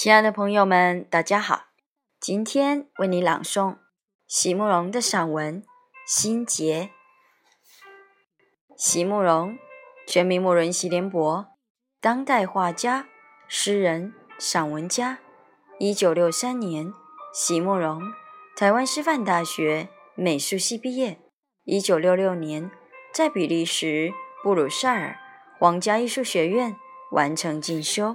亲爱的朋友们，大家好！今天为你朗诵席慕容的散文《心结》。席慕容，全名慕容席联博，当代画家、诗人、散文家。一九六三年，席慕容台湾师范大学美术系毕业。一九六六年，在比利时布鲁塞尔皇家艺术学院完成进修。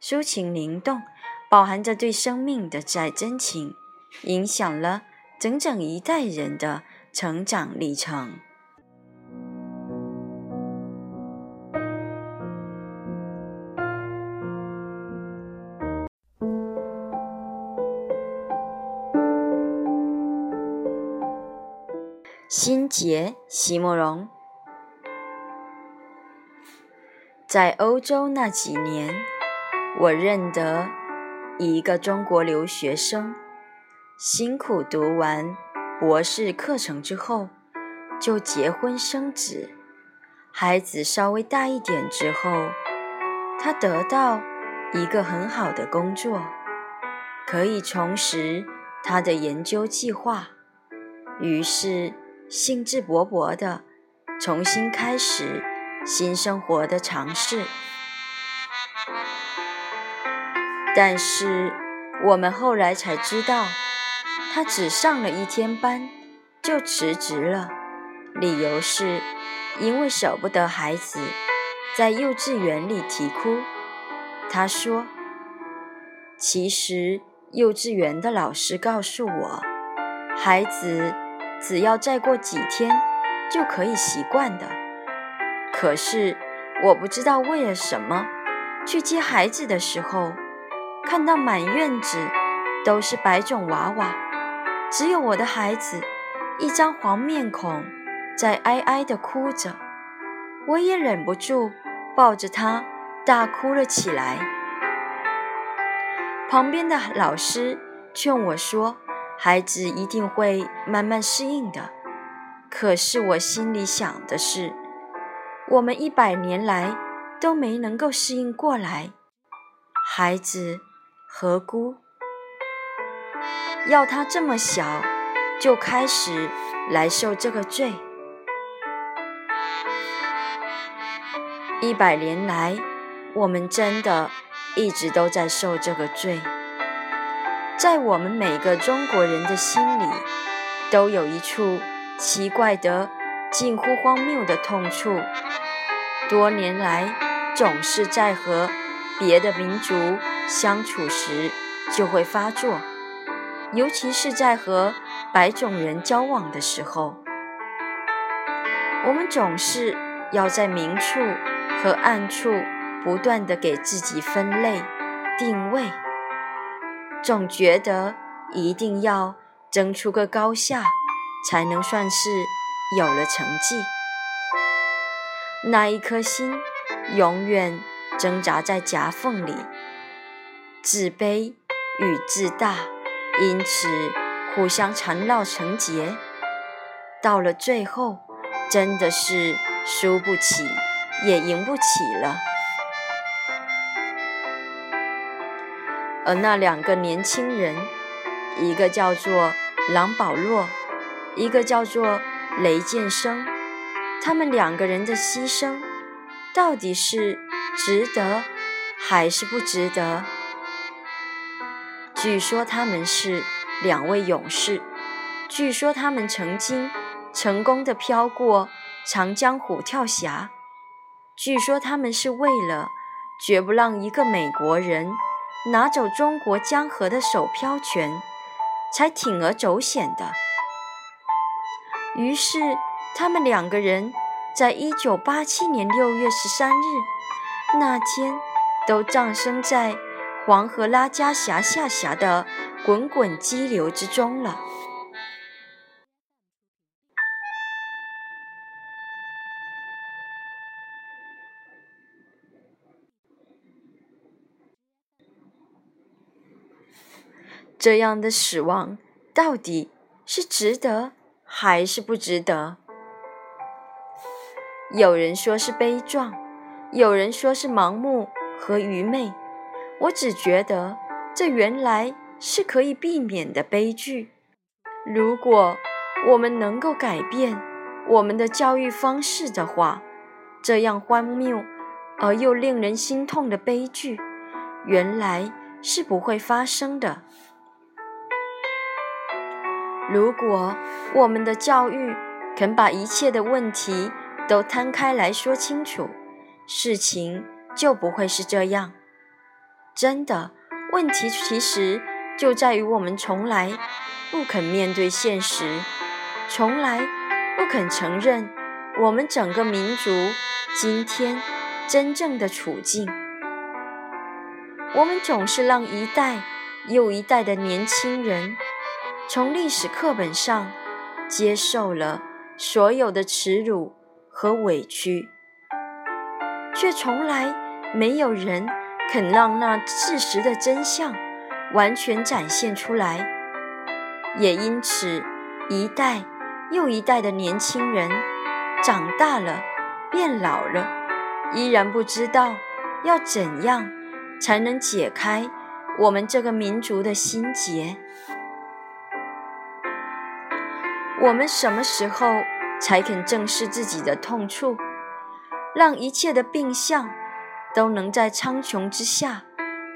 抒情灵动，饱含着对生命的挚爱真情，影响了整整一代人的成长历程。心结，席慕容，在欧洲那几年。我认得一个中国留学生，辛苦读完博士课程之后，就结婚生子。孩子稍微大一点之后，他得到一个很好的工作，可以重拾他的研究计划。于是，兴致勃勃地重新开始新生活的尝试。但是我们后来才知道，他只上了一天班就辞职了，理由是因为舍不得孩子在幼稚园里啼哭。他说：“其实幼稚园的老师告诉我，孩子只要再过几天就可以习惯的。可是我不知道为了什么，去接孩子的时候。”看到满院子都是白种娃娃，只有我的孩子一张黄面孔在哀哀地哭着，我也忍不住抱着他大哭了起来。旁边的老师劝我说：“孩子一定会慢慢适应的。”可是我心里想的是，我们一百年来都没能够适应过来，孩子。何辜要他这么小就开始来受这个罪？一百年来，我们真的一直都在受这个罪。在我们每个中国人的心里，都有一处奇怪的、近乎荒谬的痛处，多年来总是在和别的民族。相处时就会发作，尤其是在和白种人交往的时候，我们总是要在明处和暗处不断的给自己分类定位，总觉得一定要争出个高下，才能算是有了成绩。那一颗心永远挣扎在夹缝里。自卑与自大，因此互相缠绕成结，到了最后，真的是输不起，也赢不起了。而那两个年轻人，一个叫做郎保洛，一个叫做雷建生，他们两个人的牺牲，到底是值得还是不值得？据说他们是两位勇士，据说他们曾经成功的飘过长江虎跳峡，据说他们是为了绝不让一个美国人拿走中国江河的首漂权，才铤而走险的。于是，他们两个人在一九八七年六月十三日那天，都葬身在。黄河拉加峡下辖的滚滚激流之中了。这样的死亡到底是值得还是不值得？有人说是悲壮，有人说是盲目和愚昧。我只觉得这原来是可以避免的悲剧。如果我们能够改变我们的教育方式的话，这样荒谬而又令人心痛的悲剧，原来是不会发生的。如果我们的教育肯把一切的问题都摊开来说清楚，事情就不会是这样。真的，问题其实就在于我们从来不肯面对现实，从来不肯承认我们整个民族今天真正的处境。我们总是让一代又一代的年轻人。从历史课本上接受了所有的耻辱和委屈，却从来没有人肯让那事实的真相完全展现出来。也因此，一代又一代的年轻人长大了，变老了，依然不知道要怎样才能解开我们这个民族的心结。我们什么时候才肯正视自己的痛处，让一切的病象都能在苍穹之下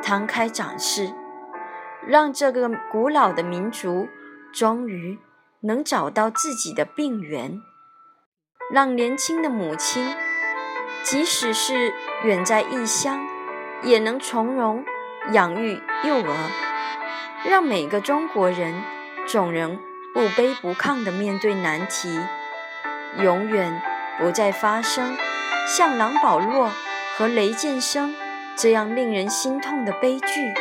摊开展示，让这个古老的民族终于能找到自己的病源，让年轻的母亲，即使是远在异乡，也能从容养育幼儿，让每个中国人总能。不卑不亢地面对难题，永远不再发生像狼保罗和雷剑生这样令人心痛的悲剧。